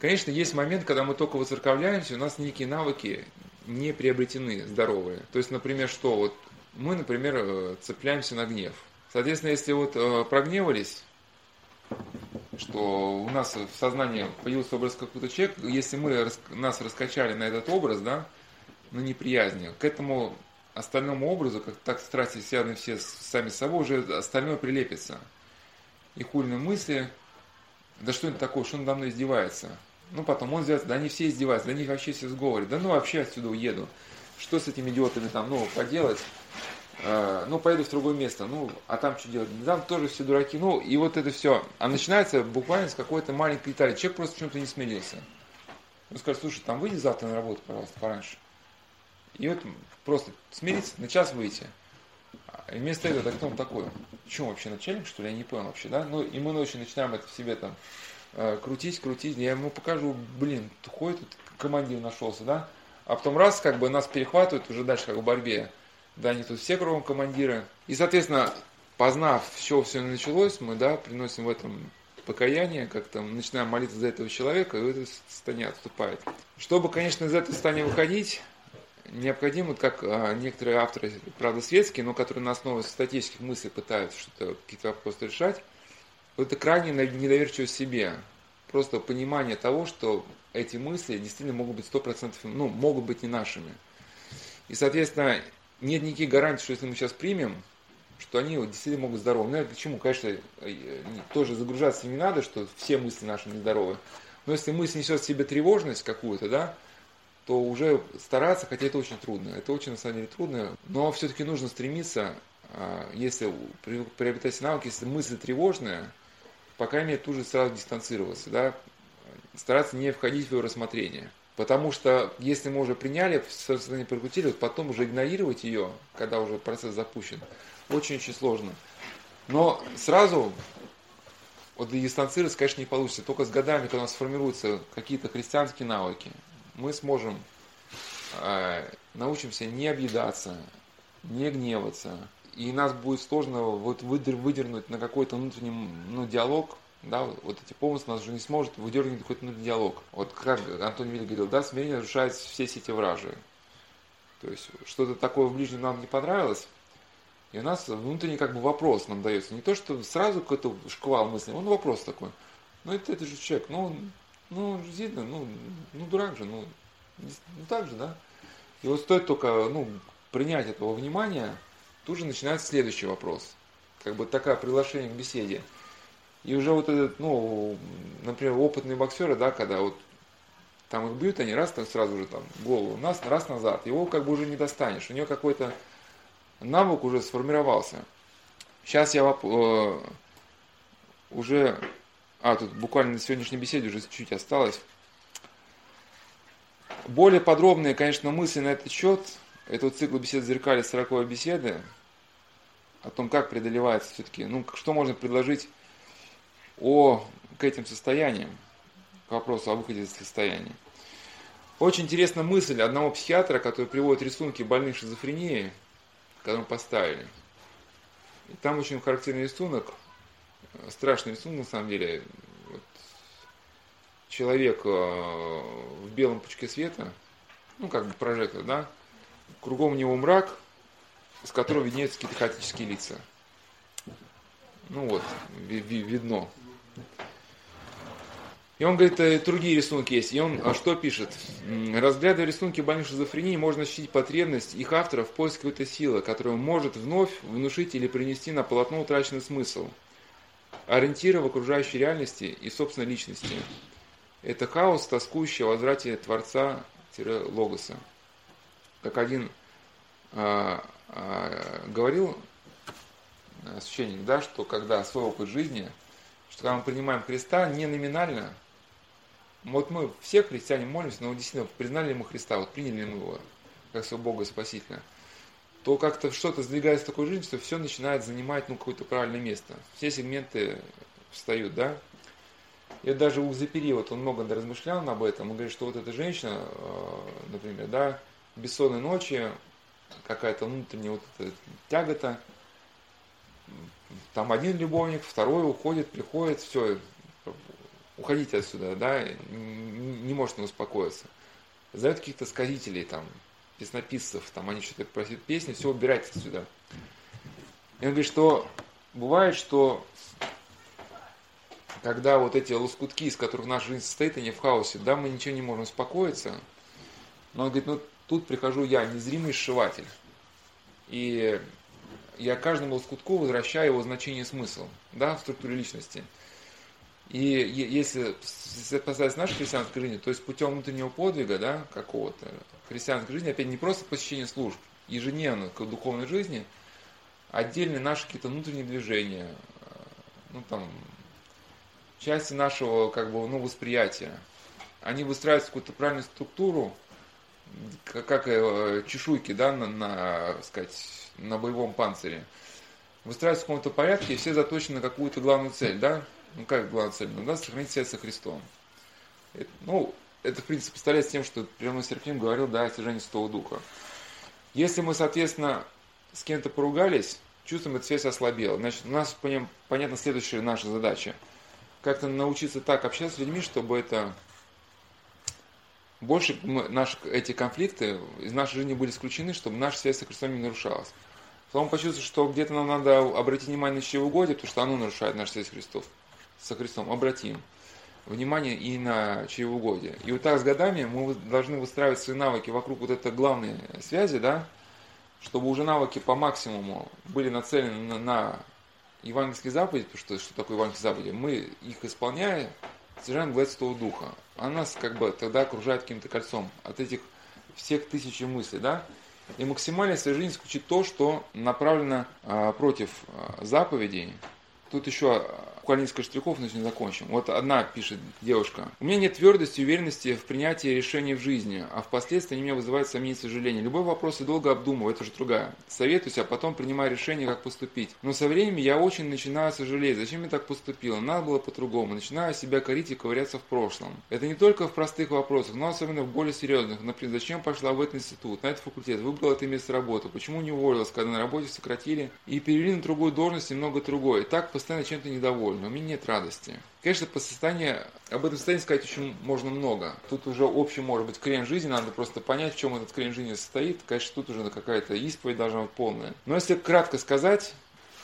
Конечно, есть момент, когда мы только воцерковляемся, у нас некие навыки не приобретены, здоровые. То есть, например, что вот мы, например, э, цепляемся на гнев. Соответственно, если вот э, прогневались, что у нас в сознании появился образ какого-то человека, если мы нас раскачали на этот образ, да, на неприязни, к этому остальному образу, как так страсти связаны все сами с собой, уже остальное прилепится. И хульные мысли, да что это такое, что он мной издевается? Ну, потом он издевается, да они все издеваются, да они вообще все сговорят, да ну вообще отсюда уеду. Что с этими идиотами там, ну, поделать? Э, ну, поеду в другое место, ну, а там что делать? Там тоже все дураки, ну, и вот это все. А начинается буквально с какой-то маленькой детали. Человек просто почему-то не смирился. Он скажет, слушай, там выйди завтра на работу, пожалуйста, пораньше. И вот просто смириться, на час выйти. И вместо этого, так кто он такой? Чем вообще начальник, что ли? Я не понял вообще, да? Ну, и мы ночью начинаем это в себе там э, крутить, крутить. Я ему покажу, блин, ходит тут командир нашелся, да? А потом раз, как бы нас перехватывают уже дальше, как в борьбе. Да, они тут все кругом командиры. И, соответственно, познав, с все началось, мы, да, приносим в этом покаяние, как-то начинаем молиться за этого человека, и это состояние отступает. Чтобы, конечно, из этого состояния выходить, необходимо, как а, некоторые авторы, правда, светские, но которые на основе статических мыслей пытаются что-то, какие-то вопросы решать, это крайне недоверчивость себе. Просто понимание того, что эти мысли действительно могут быть 100%, ну, могут быть не нашими. И, соответственно, нет никаких гарантий, что если мы сейчас примем, что они действительно могут здоровы. Ну, почему? Конечно, э, тоже загружаться не надо, что все мысли наши нездоровы. Но если мысль несет в себе тревожность какую-то, да, то уже стараться, хотя это очень трудно, это очень на самом деле трудно, но все-таки нужно стремиться, а, если приобретать навыки, если мысль тревожная, по крайней мере, тут же сразу дистанцироваться, да, стараться не входить в ее рассмотрение. Потому что если мы уже приняли, в состоянии прикрутили, вот потом уже игнорировать ее, когда уже процесс запущен, очень-очень сложно. Но сразу вот дистанцироваться, конечно, не получится. Только с годами, когда у нас сформируются какие-то христианские навыки, мы сможем, э, научимся не объедаться, не гневаться. И нас будет сложно вот выдернуть на какой-то внутренний ну, диалог, да, вот эти помыслы нас уже не сможет выдергивать какой-то внутренний диалог. Вот как Антон Вилли говорил, да, смирение разрушает все сети вражи. То есть что-то такое в ближнем нам не понравилось, и у нас внутренний как бы вопрос нам дается. Не то, что сразу какой-то шквал мыслей, он вопрос такой. Ну это, это же человек, ну ну, видно, ну, ну дурак же, ну, ну так же, да. И вот стоит только, ну, принять этого внимания, тут же начинается следующий вопрос. Как бы такое приглашение к беседе. И уже вот этот, ну, например, опытные боксеры, да, когда вот там их бьют, они раз там сразу же там голову, нас, раз назад, его как бы уже не достанешь. У него какой-то навык уже сформировался. Сейчас я э, уже а, тут буквально на сегодняшней беседе уже чуть осталось. Более подробные, конечно, мысли на этот счет, это вот цикл бесед зеркали 40 беседы, о том, как преодолевается все-таки, ну, что можно предложить о, к этим состояниям, к вопросу о выходе из состояния. Очень интересная мысль одного психиатра, который приводит рисунки больных шизофренией, которые поставили. И там очень характерный рисунок, страшный рисунок на самом деле. Вот человек э, в белом пучке света, ну как бы прожектор, да, кругом него мрак, с которого виднеются какие-то хаотические лица. Ну вот, видно. И он говорит, э, другие рисунки есть. И он а что пишет? Разглядывая рисунки больных шизофрении, можно ощутить потребность их автора в поиске какой-то силы, которая может вновь внушить или принести на полотно утраченный смысл – ориентира в окружающей реальности и собственной личности. Это хаос, тоскующий о возврате Творца-Логоса. Как один а, а, говорил а, священник, да, что когда свой опыт жизни, что когда мы принимаем Христа не номинально, вот мы все христиане молимся, но действительно признали ли мы Христа, вот приняли ли мы его как своего Бога и Спасителя – то как-то что-то сдвигается в такой жизни, что все начинает занимать ну, какое-то правильное место. Все сегменты встают, да. Вот даже у Запери, вот он много размышлял об этом, он говорит, что вот эта женщина, э, например, да, бессонные ночи, какая-то внутренняя вот эта тягота, там один любовник, второй уходит, приходит, все, уходите отсюда, да, не может не успокоиться. Зовет каких-то сказителей, там, песнописцев, там, они что-то просят песни, все, убирайте отсюда. И он говорит, что бывает, что когда вот эти лоскутки, из которых наша жизнь состоит, они в хаосе, да, мы ничего не можем успокоиться. Но он говорит, ну тут прихожу я, незримый сшиватель. И я каждому лоскутку возвращаю его значение и смысл, да, в структуре личности. И если касается нашей христианской жизни, то есть путем внутреннего подвига, да, какого-то, христианской жизни, опять не просто посещение служб, ежедневно к духовной жизни, отдельные наши какие-то внутренние движения, ну там, части нашего как бы, ну, восприятия. Они выстраиваются в какую-то правильную структуру, как, э, чешуйки, да, на, на, сказать, на боевом панцире. Выстраиваются в каком-то порядке, и все заточены на какую-то главную цель, да? Ну, как главная цель? Ну, да, сохранить связь со Христом. Это, ну, это, в принципе, поставляется тем, что прямой Серафим говорил, да, о стяжании Святого Духа. Если мы, соответственно, с кем-то поругались, чувствуем, эта связь ослабела. Значит, у нас, понятно, следующая наша задача – как-то научиться так общаться с людьми, чтобы это больше мы, наши эти конфликты из нашей жизни были исключены, чтобы наша связь с Христом не нарушалась. Потом почувствовать, что где-то нам надо обратить внимание на чревоугодие, потому что оно нарушает нашу связь с Христом. Со Христом. Обратим внимание и на чревоугодие. И вот так с годами мы должны выстраивать свои навыки вокруг вот этой главной связи, да, чтобы уже навыки по максимуму были нацелены на, на евангельские заповеди, потому что что такое евангельские заповеди, мы их исполняя, власть Святого Духа. А нас как бы тогда окружает каким-то кольцом от этих всех тысяч мыслей, да? И максимально в своей жизни исключить то, что направлено а, против а, заповедей. Тут еще буквально несколько штрихов, значит, закончим. Вот одна пишет девушка. У меня нет твердости и уверенности в принятии решений в жизни, а впоследствии они меня вызывают сомнения и сожаления. Любой вопрос я долго обдумываю, это же другая. Советуюсь, а потом принимаю решение, как поступить. Но со временем я очень начинаю сожалеть, зачем я так поступила, надо было по-другому. Начинаю себя корить и ковыряться в прошлом. Это не только в простых вопросах, но особенно в более серьезных. Например, зачем пошла в этот институт, на этот факультет, выбрала это место работы, почему не уволилась, когда на работе сократили и перевели на другую должность и много другое. И так постоянно чем-то недовольна но у меня нет радости. Конечно, по состоянию, об этом состоянии сказать очень можно много. Тут уже общий, может быть, крен жизни, надо просто понять, в чем этот крен жизни состоит. Конечно, тут уже какая-то исповедь должна быть полная. Но если кратко сказать,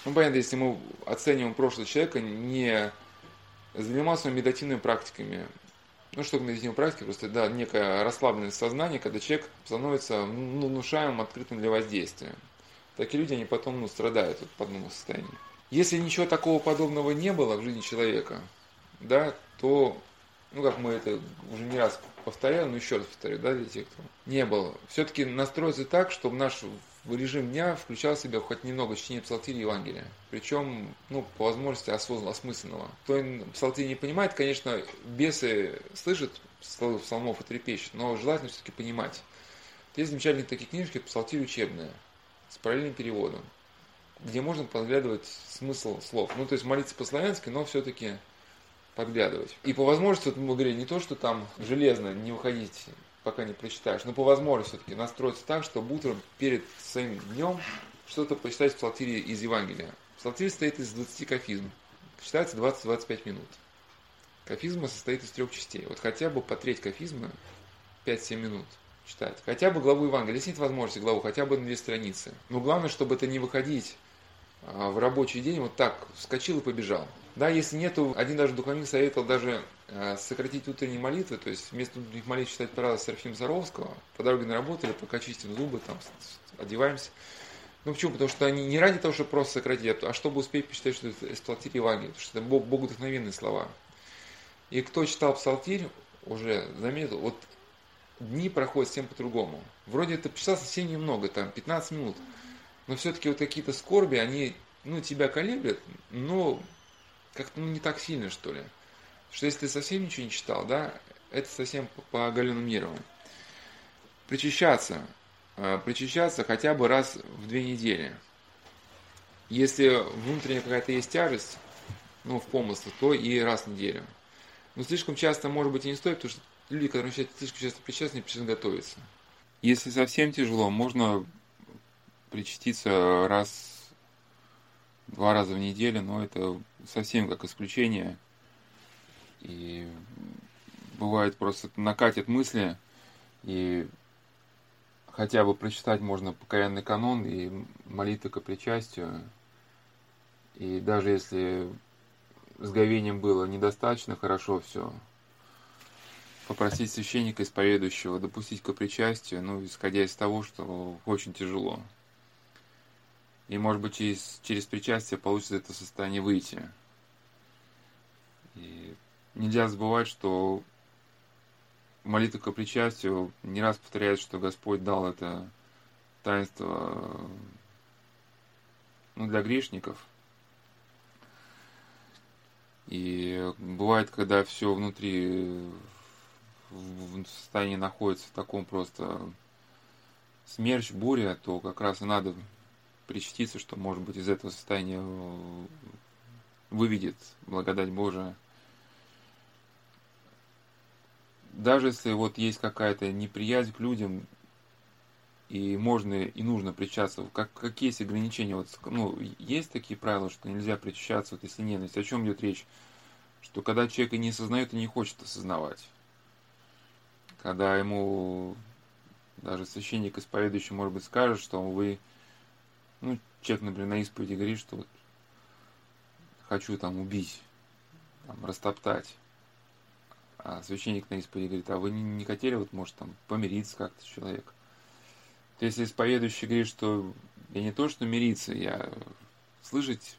ну, понятно, если мы оцениваем прошлого человека, не занимался медитативными практиками, ну, что такое медитативная практика? Просто, да, некое расслабленное сознание, когда человек становится ну, внушаемым, открытым для воздействия. Такие люди, они потом ну, страдают от подобного состояния. Если ничего такого подобного не было в жизни человека, да, то, ну как мы это уже не раз повторяли, но еще раз повторю, да, для тех, кто не было, все-таки настроиться так, чтобы наш режим дня включал в себя хоть немного чтения псалтири Евангелия. Причем, ну, по возможности осознанно, осмысленного. Кто псалтирь не понимает, конечно, бесы слышат псалмов и трепещут, но желательно все-таки понимать. Есть замечательные такие книжки, псалтирь учебные, с параллельным переводом где можно подглядывать смысл слов. Ну, то есть молиться по-славянски, но все-таки подглядывать. И по возможности, вот мы говорили, не то, что там железно не уходить, пока не прочитаешь, но по возможности все-таки настроиться так, чтобы утром перед своим днем что-то почитать в псалтире из Евангелия. Псалтирь состоит из 20 кафизм. Читается 20-25 минут. Кафизма состоит из трех частей. Вот хотя бы по треть кафизма 5-7 минут читать. Хотя бы главу Евангелия. Если нет возможности главу, хотя бы на две страницы. Но главное, чтобы это не выходить а, в рабочий день вот так вскочил и побежал. Да, если нету, один даже духовник советовал даже э, сократить утренние молитвы, то есть вместо утренних молитв читать правила Серафима Заровского, по дороге на работу или пока чистим зубы, там, одеваемся. Ну почему? Потому что они не ради того, чтобы просто сократить, а чтобы успеть почитать, что это псалтирь Евангелия, потому что это Бог, слова. И кто читал псалтирь, уже заметил, вот дни проходят всем по-другому. Вроде это часа совсем немного, там 15 минут, но все-таки вот какие-то скорби, они, ну, тебя колеблят, но как-то ну, не так сильно, что ли. Что если ты совсем ничего не читал, да, это совсем по, по Галину Мирову. Причащаться. Э, причащаться хотя бы раз в две недели. Если внутренняя какая-то есть тяжесть, ну, в помыслах, то и раз в неделю. Но слишком часто, может быть, и не стоит, потому что люди, которые слишком часто причастны, причастны готовиться. Если совсем тяжело, можно причаститься раз, два раза в неделю, но это совсем как исключение. И бывает просто накатит мысли, и хотя бы прочитать можно покаянный канон и молитвы к причастию. И даже если с говением было недостаточно хорошо все, попросить священника исповедующего допустить к причастию, ну, исходя из того, что очень тяжело. И, может быть, через, через причастие получится это состояние выйти. И нельзя забывать, что молитва к причастию не раз повторяет, что Господь дал это таинство ну, для грешников. И бывает, когда все внутри в состоянии находится в таком просто смерч, буря, то как раз и надо причаститься, что, может быть, из этого состояния выведет благодать Божия. Даже если вот есть какая-то неприязнь к людям, и можно и нужно причаститься, как, какие есть ограничения? Вот, ну, есть такие правила, что нельзя причащаться, вот, если ненависть. О чем идет речь? Что когда человек и не осознает, и не хочет осознавать когда ему даже священник исповедующий, может быть, скажет, что вы, ну, человек, например, на исповеди говорит, что вот хочу там убить, там, растоптать. А священник на исповеди говорит, а вы не, не хотели, вот, может, там, помириться как-то с человеком? То есть, если исповедующий говорит, что я не то, что мириться, я слышать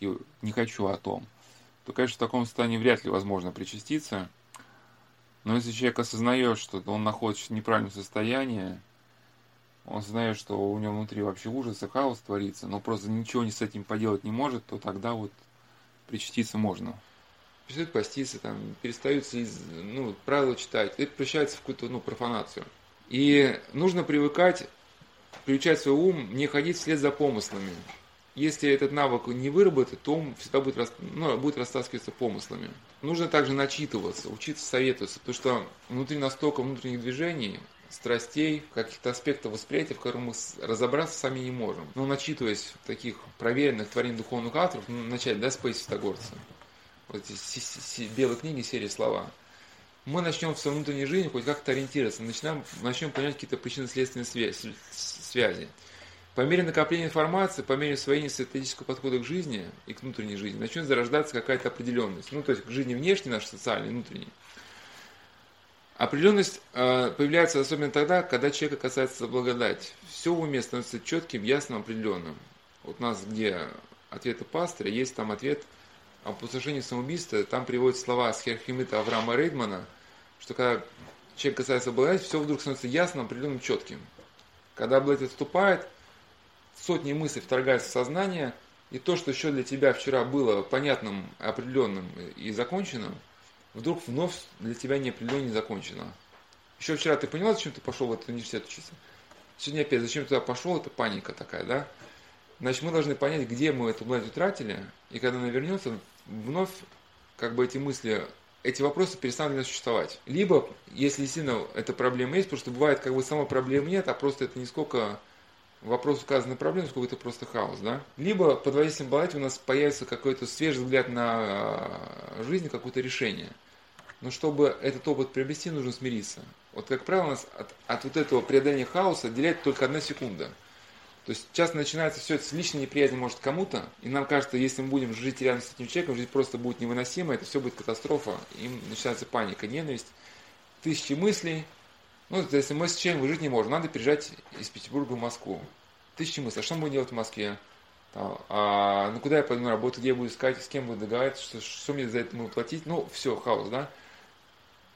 не хочу о том, то, конечно, в таком состоянии вряд ли возможно причаститься – но если человек осознает, что он находится в неправильном состоянии, он знает, что у него внутри вообще ужас и хаос творится, но просто ничего не с этим поделать не может, то тогда вот причаститься можно. Перестают поститься, там, перестают ну, правила читать, это превращается в какую-то ну, профанацию. И нужно привыкать, приучать свой ум не ходить вслед за помыслами если этот навык не выработать, то он всегда будет, ну, будет растаскиваться помыслами. Нужно также начитываться, учиться советоваться, потому что внутри настолько внутренних движений, страстей, каких-то аспектов восприятия, в которых мы разобраться сами не можем. Но начитываясь таких проверенных творений духовных авторов, ну, начать, да, Спейс Фитогорца, вот эти белые книги, серии слова, мы начнем в своей внутренней жизни хоть как-то ориентироваться, начнем, начнем понимать какие-то причинно-следственные связи. связи. По мере накопления информации, по мере освоения стратегического подхода к жизни и к внутренней жизни, начнет зарождаться какая-то определенность. Ну, то есть к жизни внешней, нашей социальной, внутренней. Определенность э, появляется особенно тогда, когда человека касается благодать. Все в уме становится четким, ясным, определенным. Вот у нас, где ответы пастыря, есть там ответ о опустошении самоубийства, там приводят слова Схерхимита Авраама Рейдмана, что когда человек касается благодати, все вдруг становится ясным, определенным, четким. Когда благодать отступает, сотни мыслей вторгаются в сознание, и то, что еще для тебя вчера было понятным, определенным и законченным, вдруг вновь для тебя неопределенно не закончено. Еще вчера ты поняла, зачем ты пошел в этот университет учиться? Сегодня опять, зачем ты туда пошел, это паника такая, да? Значит, мы должны понять, где мы эту власть утратили, и когда она вернется, вновь как бы эти мысли, эти вопросы перестанут нас существовать. Либо, если действительно эта проблема есть, потому что бывает, как бы самой проблемы нет, а просто это не сколько вопрос указанной проблемы, сколько это просто хаос, да? Либо под воздействием балати у нас появится какой-то свежий взгляд на а, жизнь, какое-то решение. Но чтобы этот опыт приобрести, нужно смириться. Вот, как правило, нас от, от вот этого преодоления хаоса отделяет только одна секунда. То есть часто начинается все это с личной неприязни может кому-то, и нам кажется, если мы будем жить рядом с этим человеком, жизнь просто будет невыносима, это все будет катастрофа, и начинается паника, ненависть, тысячи мыслей, ну, если мы с чем жить не можем, надо переезжать из Петербурга в Москву. Тысячи мыслей, а что мы будем делать в Москве? А, ну, куда я пойду на работу, где я буду искать, с кем буду договариваться, что, что мне за это буду платить? Ну, все, хаос, да?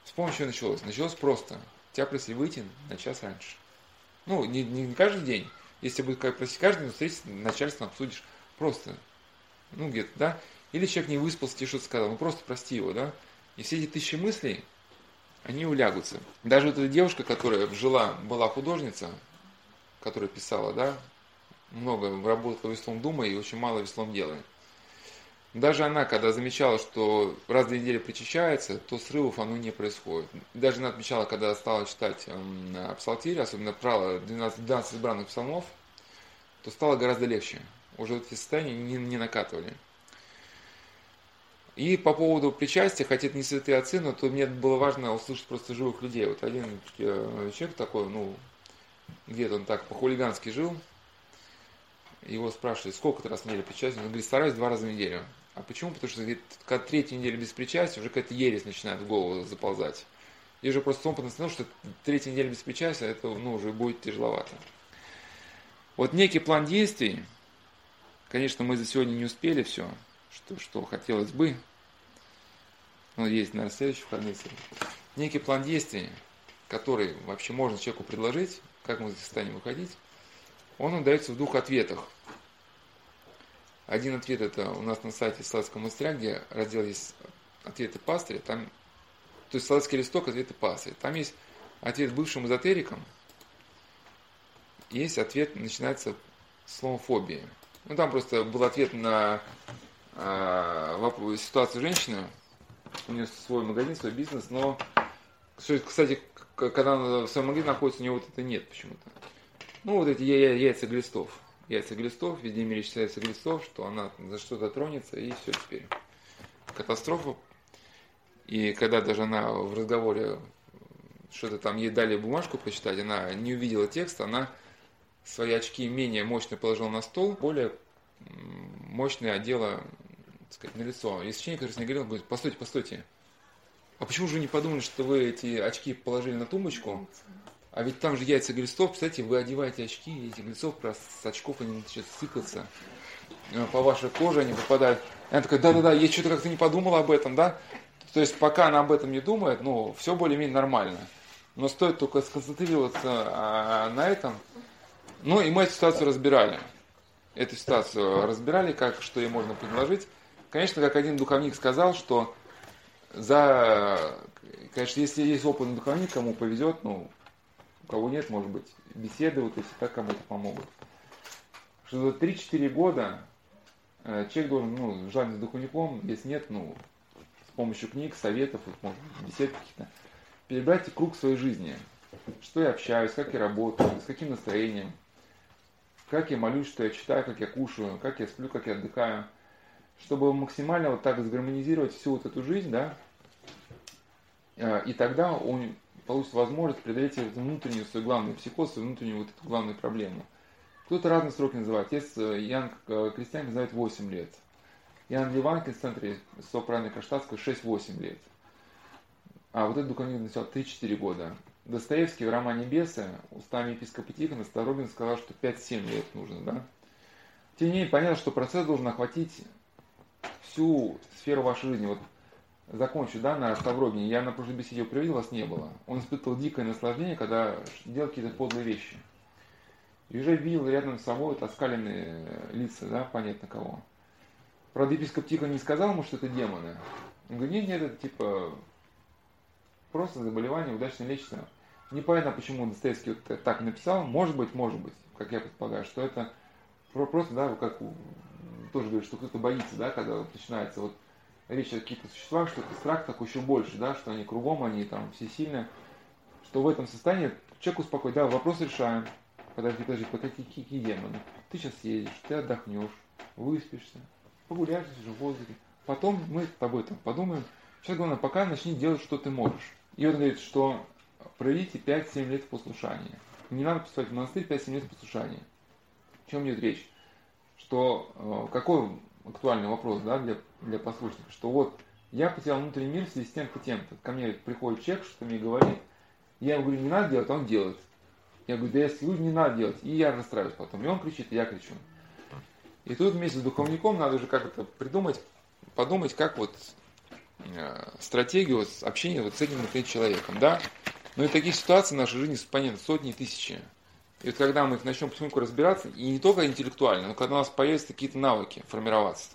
С помощью началось. Началось просто. Тебя просили выйти на час раньше. Ну, не, не, каждый день. Если будет просить каждый день, встретиться, начальством обсудишь. Просто. Ну, где-то, да? Или человек не выспался, тебе что-то сказал. Ну, просто прости его, да? И все эти тысячи мыслей, они улягутся. Даже вот эта девушка, которая жила, была художница, которая писала, да, много работала веслом дума и очень мало веслом делает. Даже она, когда замечала, что раз в две недели причащается, то срывов оно не происходит. Даже она отмечала, когда стала читать э, псалтирь, особенно прала 12, 12 избранных псалмов, то стало гораздо легче. Уже эти состояния не, не накатывали. И по поводу причастия, хотя это не святые отцы, но то мне было важно услышать просто живых людей. Вот один э, человек такой, ну, где-то он так по-хулигански жил, его спрашивают, сколько ты раз в неделю причастен? Он говорит, стараюсь два раза в неделю. А почему? Потому что говорит, когда третья неделя без причастия, уже какая-то ересь начинает в голову заползать. И уже просто опыт установил, что третья неделя без причастия, это ну, уже будет тяжеловато. Вот некий план действий, конечно, мы за сегодня не успели все, что, что хотелось бы, но есть, наверное, следующий выходные Некий план действий, который вообще можно человеку предложить, как мы из станем выходить, он нам дается в двух ответах. Один ответ это у нас на сайте Сладского монастыря, где раздел есть ответы пастыря, там, то есть Сладский листок, ответы пастыря. Там есть ответ бывшим эзотерикам, есть ответ, начинается словом фобия. Ну, там просто был ответ на ситуацию женщины, у нее свой магазин, свой бизнес, но, кстати, когда она в своем магазине находится, у нее вот это нет почему-то. Ну, вот эти яйца глистов. Яйца глистов, везде мире считается глистов, что она за что-то тронется, и все теперь. Катастрофа. И когда даже она в разговоре что-то там ей дали бумажку почитать, она не увидела текста, она свои очки менее мощно положила на стол, более мощное одела так сказать, на лицо. И священник, который с ней говорит, постойте, постойте, а почему же вы не подумали, что вы эти очки положили на тумбочку, а ведь там же яйца глистов, кстати, вы одеваете очки, и эти глистов с очков они начинают сыпаться э, по вашей коже, они попадают. И она такая, да-да-да, я что-то как-то не подумала об этом, да? То есть пока она об этом не думает, ну, все более-менее нормально. Но стоит только сконцентрироваться а, на этом. Ну, и мы эту ситуацию разбирали. Эту ситуацию разбирали, как, что ей можно предложить. Конечно, как один духовник сказал, что за, конечно, если есть опытный духовник, кому повезет, ну, у кого нет, может быть, беседы, вот если так кому-то помогут. Что за 3-4 года э, человек должен, ну, желательно с духовником, если нет, ну, с помощью книг, советов, вот, может, бесед каких-то, перебрать круг своей жизни. Что я общаюсь, как я работаю, с каким настроением, как я молюсь, что я читаю, как я кушаю, как я сплю, как я отдыхаю. Чтобы максимально вот так сгармонизировать всю вот эту жизнь, да, э, и тогда он получит возможность преодолеть эту внутреннюю свою главную психоз, свою внутреннюю вот эту главную проблему. Кто-то разные сроки называет. Отец э, Ян э, Крестьян называет 8 лет. Ян Ливанкин в центре Сопраны Каштатского 6-8 лет. А вот этот духовник написал 3-4 года. Достоевский в романе «Бесы» устами епископа Тихона Старобин сказал, что 5-7 лет нужно, да? Тем не менее, понятно, что процесс должен охватить всю сферу вашей жизни. Вот закончу, да, на Ставрогине, я на прошлой беседе его приводил, вас не было. Он испытывал дикое наслаждение, когда делал какие-то подлые вещи. И уже видел рядом с собой вот оскаленные лица, да, понятно кого. Правда, епископ Тихо не сказал ему, что это демоны. Он говорит, нет, нет, это типа просто заболевание, удачно лечится. Непонятно, почему Достоевский вот так написал. Может быть, может быть, как я предполагаю, что это просто, да, как тоже говорит, что кто-то боится, да, когда начинается вот речь о каких-то существах, что это страх такой еще больше, да, что они кругом, они там все сильные, что в этом состоянии человек успокоит, да, вопрос решаем, подожди, подожди, по какие, демоны, ты сейчас едешь, ты отдохнешь, выспишься, погуляешь в воздухе, потом мы с тобой там подумаем, сейчас главное, пока начни делать, что ты можешь. И он говорит, что проведите 5-7 лет послушания. Не надо поступать в монастырь 5-7 лет послушания. О чем идет речь? Что, э, какой актуальный вопрос да, для, для послушников, что вот я потерял внутренний мир в связи с тем-то, тем-то. Ко мне приходит человек, что мне говорит, я ему говорю, не надо делать, а он делает. Я говорю, да если люди не надо делать. И я расстраиваюсь потом. И он кричит, и я кричу. И тут вместе с духовником надо уже как-то придумать, подумать, как вот э, стратегию вот, общения вот с этим например, человеком, да. Но и таких ситуаций в нашей жизни, понятно, сотни тысячи. И вот когда мы их начнем потихоньку разбираться, и не только интеллектуально, но когда у нас появятся какие-то навыки формироваться.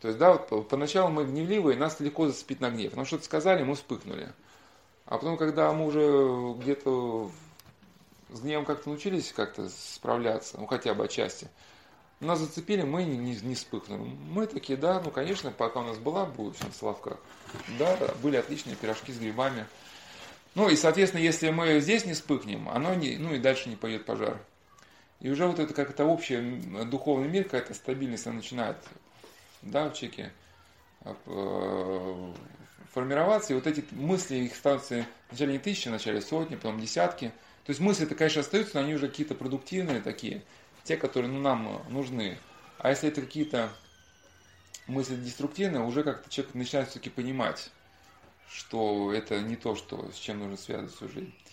То есть, да, вот поначалу мы гневливые, нас легко зацепить на гнев. Нам что-то сказали, мы вспыхнули. А потом, когда мы уже где-то с гневом как-то научились как-то справляться, ну хотя бы отчасти, нас зацепили, мы не, не, не вспыхнули. Мы такие, да, ну конечно, пока у нас была булочная в Соловках, да, были отличные пирожки с грибами, ну и, соответственно, если мы здесь не вспыхнем, оно не, ну и дальше не пойдет пожар. И уже вот это как это общий духовный мир, какая-то стабильность она начинает, да, в человеке э, формироваться, и вот эти мысли, их становятся вначале не тысячи, вначале сотни, потом десятки. То есть мысли-то, конечно, остаются, но они уже какие-то продуктивные такие, те, которые ну, нам нужны. А если это какие-то мысли деструктивные, уже как-то человек начинает все-таки понимать, что это не то, что, с чем нужно связывать свою жизнь.